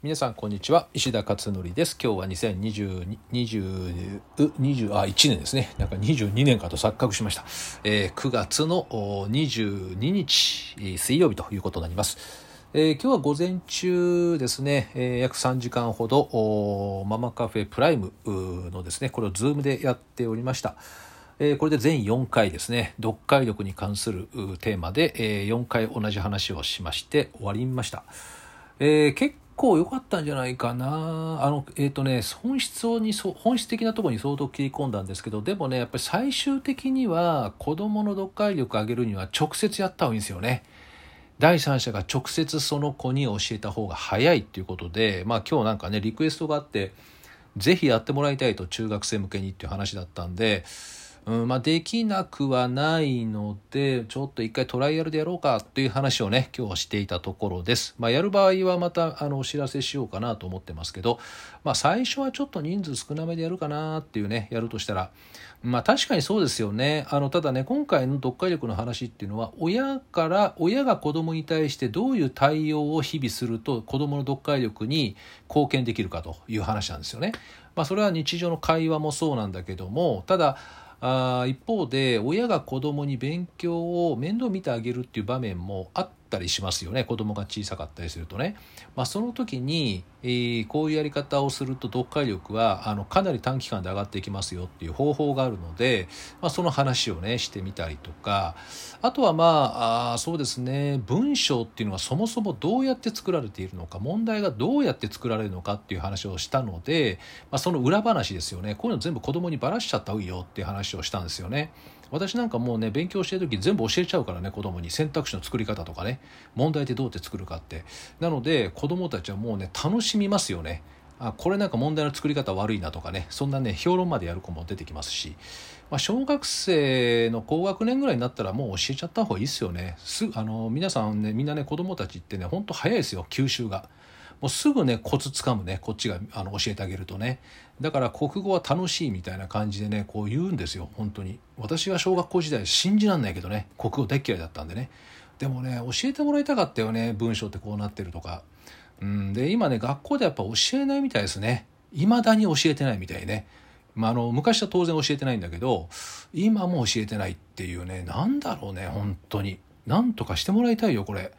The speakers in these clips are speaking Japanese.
皆さんこんにちは。石田勝則です。今日は2020 20 20あ1年ですね。なんか22年かと錯覚しました、えー、9月の22日水曜日ということになります。えー、今日は午前中ですね、えー、約3時間ほどママカフェプライムのですねこれをズームでやっておりました。えー、これで全4回ですね。読解力に関するテーマで、えー、4回同じ話をしまして終わりました、えー、結構良かったんじゃないかな。あの、えっ、ー、とね、本質にそ、本質的なところに相当切り込んだんですけど、でもね、やっぱり最終的には子供の読解力上げるには直接やった方がいいんですよね。第三者が直接その子に教えた方が早いっていうことで、まあ今日なんかね、リクエストがあって、ぜひやってもらいたいと中学生向けにっていう話だったんで、うんまあ、できなくはないのでちょっと一回トライアルでやろうかという話をね今日はしていたところです。まあ、やる場合はまたあのお知らせしようかなと思ってますけど、まあ、最初はちょっと人数少なめでやるかなっていうねやるとしたらまあ確かにそうですよねあのただね今回の読解力の話っていうのは親から親が子供に対してどういう対応を日々すると子供の読解力に貢献できるかという話なんですよね。まあ、それは日常の会話もそうなんだけどもただあ一方で親が子供に勉強を面倒見てあげるっていう場面もあったりしますよね。子供が小さかったりするとね、まあ、その時に、えー、こういうやり方をすると読解力はあのかなり短期間で上がっていきますよっていう方法があるので、まあ、その話をねしてみたりとか。あとはまああそうですね。文章っていうのはそもそもどうやって作られているのか問題がどうやって作られるのかっていう話をしたので、まあ、その裏話ですよね。こういうの全部子供にばらしちゃった方がいいよっていう話をしたんですよね。私なんかもうね勉強してる時全部教えちゃうからね子供に。選択肢の作り方とかね。問題ってどうやって作るかって。なので子供たちはもうね楽しみますよね。あこれなんか問題の作り方悪いなとかね。そんなね評論までやる子も出てきますし、まあ、小学生の高学年ぐらいになったらもう教えちゃった方がいいですよね。すあの皆さんねみんなね子供たちってねほんと早いですよ吸収が。もうすぐねコツつかむねこっちがあの教えてあげるとね。だから国語は楽しいみたいな感じでねこう言うんですよ本当に。私は小学校時代信じらんないけどね国語大嫌いだったんでね。でもね教えてもらいたかったよね文章ってこうなってるとか。うんで今ね学校でやっぱ教えないみたいですね。未だに教えてないみたいね。まあ、あの昔は当然教えてないんだけど今も教えてないっていうねなんだろうね本当に。なんとかしてもらいたいよこれ。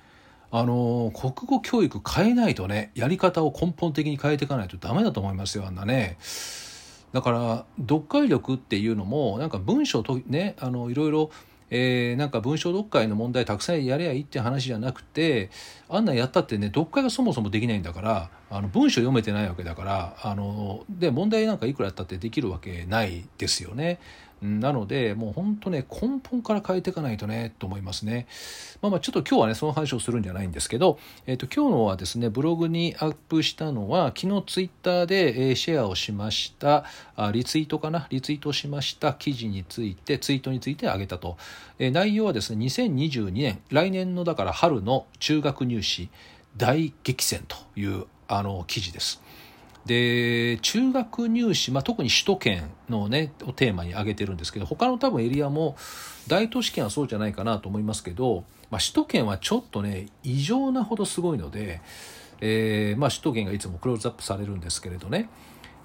あの国語教育変えないとねやり方を根本的に変えていかないとダメだと思いますよあんなね。だから読解力っていうのもなんか文章とねあのいろいろえー、なんか文章読解の問題たくさんやればいいって話じゃなくてあんなんやったってね読解がそもそもできないんだからあの文章読めてないわけだからあので問題なんかいくらやったってできるわけないですよね。なのでもう本当ね根本から変えていかないとねと思いますね。まあまあちょっと今日はねその話をするんじゃないんですけど、えー、と今日のはですねブログにアップしたのは昨日ツイッターで、えシェアをしましたあリツイートかな？リツイートしました記事についてツイートについてあげたと、え、内容はですね2022年来年のだから春の中学入試大激戦というあの記事です。で中学入試、まあ、特に首都圏のねをテーマに挙げてるんですけど他の多分エリアも大都市圏はそうじゃないかなと思いますけど、まあ、首都圏はちょっとね異常なほどすごいので、えーまあ、首都圏がいつもクローズアップされるんですけれどね。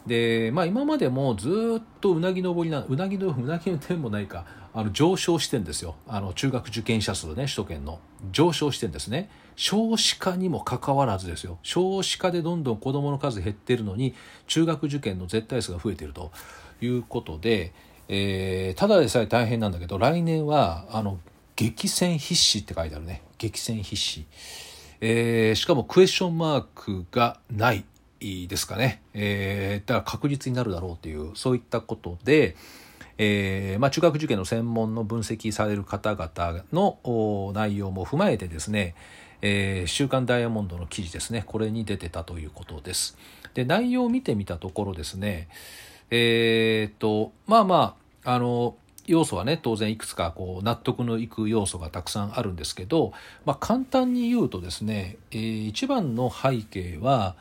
で、まあ、今までもずっとうなぎ登りなうなぎのうなぎの点もないかあの上昇してんですよ。あの中学受験者数ね首都圏の。上昇してんですね。少子化にもかかわらずですよ。少子化でどんどん子どもの数減ってるのに中学受験の絶対数が増えてるということで、えー、ただでさえ大変なんだけど来年はあの激戦必至って書いてあるね。激戦必至、えー、しかもクエスチョンマークがないですかね、えー、だから確実になるだろうというそういったことで、えーまあ、中学受験の専門の分析される方々の内容も踏まえてですね、えー、週刊ダイヤモンドの記事ですねこれに出てたということです。で内容を見てみたところですねえー、っとまあまああの要素はね当然いくつかこう納得のいく要素がたくさんあるんですけど、まあ、簡単に言うとですね、えー、一番の背景は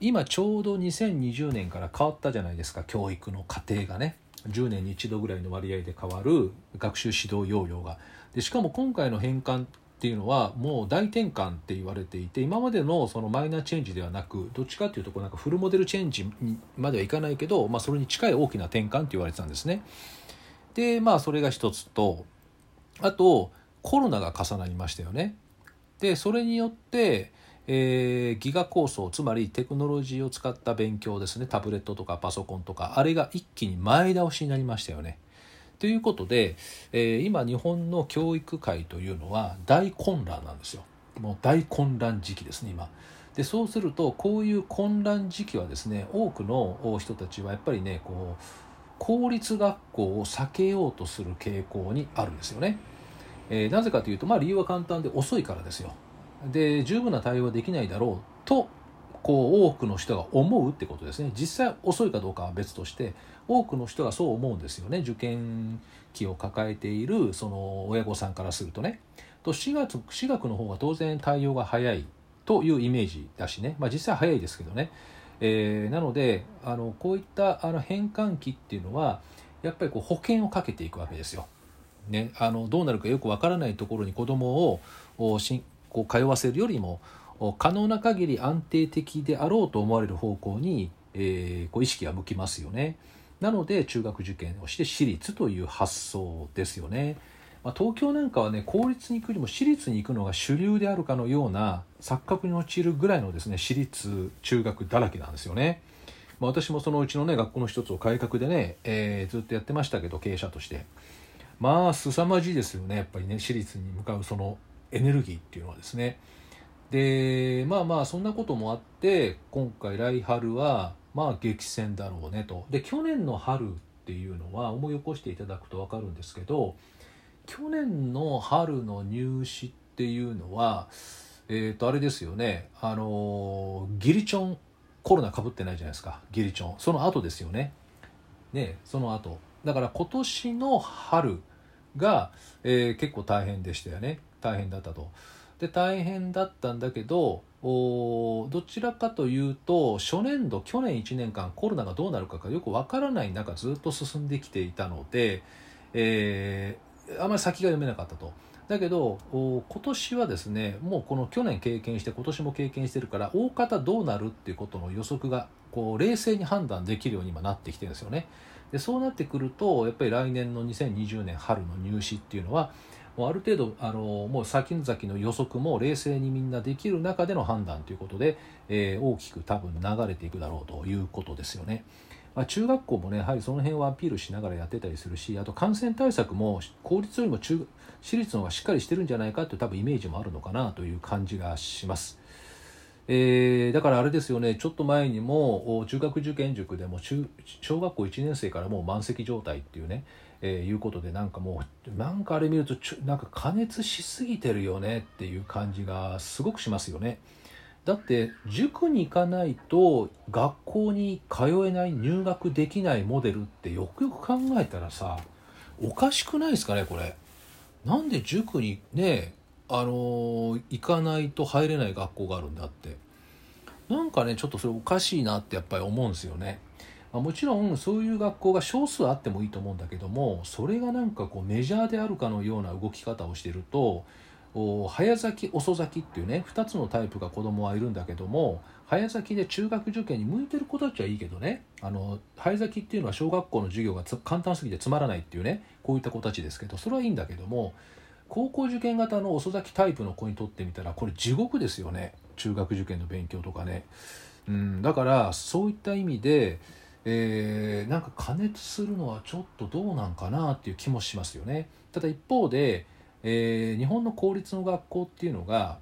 今ちょうど2020年から変わったじゃないですか教育の過程がね10年に一度ぐらいの割合で変わる学習指導要領がでしかも今回の返還っっていうのはもう大転換って言われていて今までのそのマイナーチェンジではなくどっちかっていうとこうなんかフルモデルチェンジまではいかないけど、まあ、それに近い大きな転換って言われてたんですね。でまあそれが一つとあとコロナが重なりましたよね。でそれによって、えー、ギガ構想つまりテクノロジーを使った勉強ですねタブレットとかパソコンとかあれが一気に前倒しになりましたよね。ということで、えー、今日本の教育界というのは大混乱なんですよ。もう大混乱時期ですね今。でそうするとこういう混乱時期はですね多くの人たちはやっぱりねこう公立学校を避けようとする傾向にあるんですよね。えー、なぜかというと、まあ、理由は簡単で遅いからですよ。で十分な対応はできないだろうとこう多くの人が思うってことですね。実際遅いかどうかは別として多くの人がそう思うんですよね。受験期を抱えているその親御さんからするとね。と私学私学の方が当然対応が早いというイメージだしね、まあ、実際早いですけどね、えー、なのであのこういったあの変換期っていうのはやっぱりこう保険をかけていくわけですよ。ね、あのどうなるかよくわからないところに子どもをこう通わせるよりも可能な限り安定的であろうと思われる方向に、えー、こう意識が向きますよね。なので中学受験をして私立という発想ですよね。まあ、東京なんかはね公立に行くよりも私立に行くのが主流であるかのような錯覚に陥るぐらいのですね私立中学だらけなんですよね。まあ、私もそのうちのね学校の一つを改革でね、えー、ずっとやってましたけど経営者としてまあ凄まじいですよねやっぱりね私立に向かうそのエネルギーっていうのはですね。でまあまあそんなこともあって今回来春はまあ激戦だろうねと。で去年の春っていうのは思い起こしていただくと分かるんですけど去年の春の入試っていうのはえっ、ー、とあれですよね。あのギリチョンコロナかぶってないじゃないですか。ギリチョン。その後ですよね。ねその後。だから今年の春が、えー、結構大変でしたよね。大変だったと。で大変だったんだけどどちらかというと初年度去年1年間コロナがどうなるかがよくわからない中ずっと進んできていたので、えー、あまり先が読めなかったと。だけど今年はですねもうこの去年経験して今年も経験してるから大方どうなるっていうことの予測がこう冷静に判断できるように今なってきてるんですよね。でそうなってくるとやっぱり来年の2020年春の入試っていうのはもうある程度あのもう先々の予測も冷静にみんなできる中での判断ということで、えー、大きく多分流れていくだろうということですよね。まあ、中学校もねやはりその辺をアピールしながらやってたりするしあと感染対策も公立よりも中私立の方がしっかりしてるんじゃないかという多分イメージもあるのかなという感じがします。えー、だからあれですよねちょっと前にも中学受験塾でも中小学校1年生からもう満席状態っていうねえー、いうことでなんかもうなんかあれ見るとちょなんか加熱しすぎてるよねっていう感じがすごくしますよね。だって塾に行かないと学校に通えない入学できないモデルってよくよく考えたらさおかしくないですかねこれ。なんで塾にねあのー、行かないと入れない学校があるんだってなんかねちょっとそれおかしいなってやっぱり思うんですよね。まあ、もちろんそういう学校が少数あってもいいと思うんだけどもそれがなんかこうメジャーであるかのような動き方をしてると早咲き遅咲きっていうね2つのタイプが子供はいるんだけども早咲きで中学受験に向いてる子たちはいいけどねあの早咲きっていうのは小学校の授業が簡単すぎてつまらないっていうねこういった子たちですけどそれはいいんだけども高校受験型の遅咲きタイプの子にとってみたらこれ地獄ですよね中学受験の勉強とかね。うん、だからそういった意味でえー、なんか加熱するのはちょっとどうなんかなっていう気もしますよね。ただ一方で、えー、日本の公立の学校っていうのが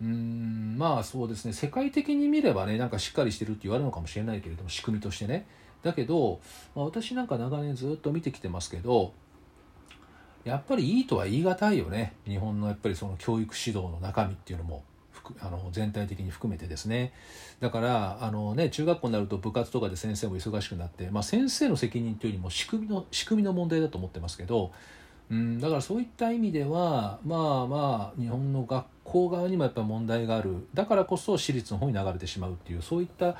うんまあそうですね世界的に見ればねなんかしっかりしてるって言われるのかもしれないけれども仕組みとしてね。だけど、まあ、私なんか長年ずっと見てきてますけどやっぱりいいとは言い難いよね。日本のやっぱりその教育指導の中身っていうのも。あの全体的に含めてですねだからあの、ね、中学校になると部活とかで先生も忙しくなって、まあ、先生の責任というよりも仕組みの仕組みの問題だと思ってますけどうんだからそういった意味ではまあまあ日本の学校側にもやっぱり問題があるだからこそ私立の方に流れてしまうっていうそういった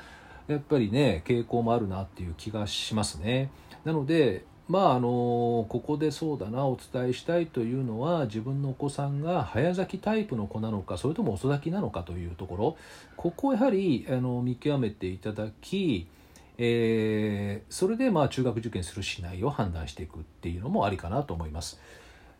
やっぱりね傾向もあるなっていう気がしますね。なのでまああのここでそうだなお伝えしたいというのは自分のお子さんが早咲きタイプの子なのかそれとも遅咲きなのかというところここをやはりあの見極めていただき、えー、それでまあ中学受験するしないを判断していくっていうのもありかなと思います。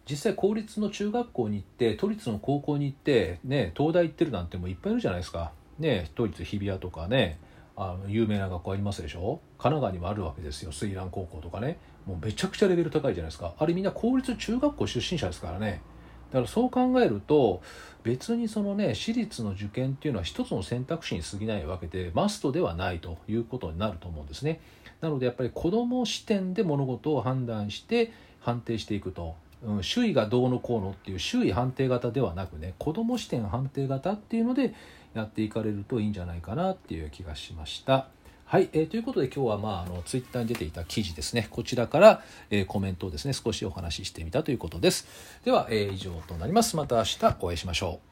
実際公立の中学校に行って都立の高校に行ってね東大行ってるなんてもいっぱいいるじゃないですか。ね都立日比谷とかねあの有名な学校ありますでしょ？神奈川にもあるわけですよ水蘭高校とかね。もうめちゃくちゃレベル高いじゃないですか。あれみんな公立中学校出身者ですからね。だからそう考えると別にそのね私立の受験っていうのは一つの選択肢に過ぎないわけでマストではないということになると思うんですね。なのでやっぱり子ども視点で物事を判断して判定していくと、うん、周囲がどうのこうのっていう周囲判定型ではなくね子ども視点判定型っていうのでやっていかれるといいんじゃないかなっていう気がしました。はい、えー、ということで今日は、まあ、あのツイッターに出ていた記事ですね。こちらから、えー、コメントをですね少しお話ししてみたということです。では、えー、以上となります。また明日お会いしましょう。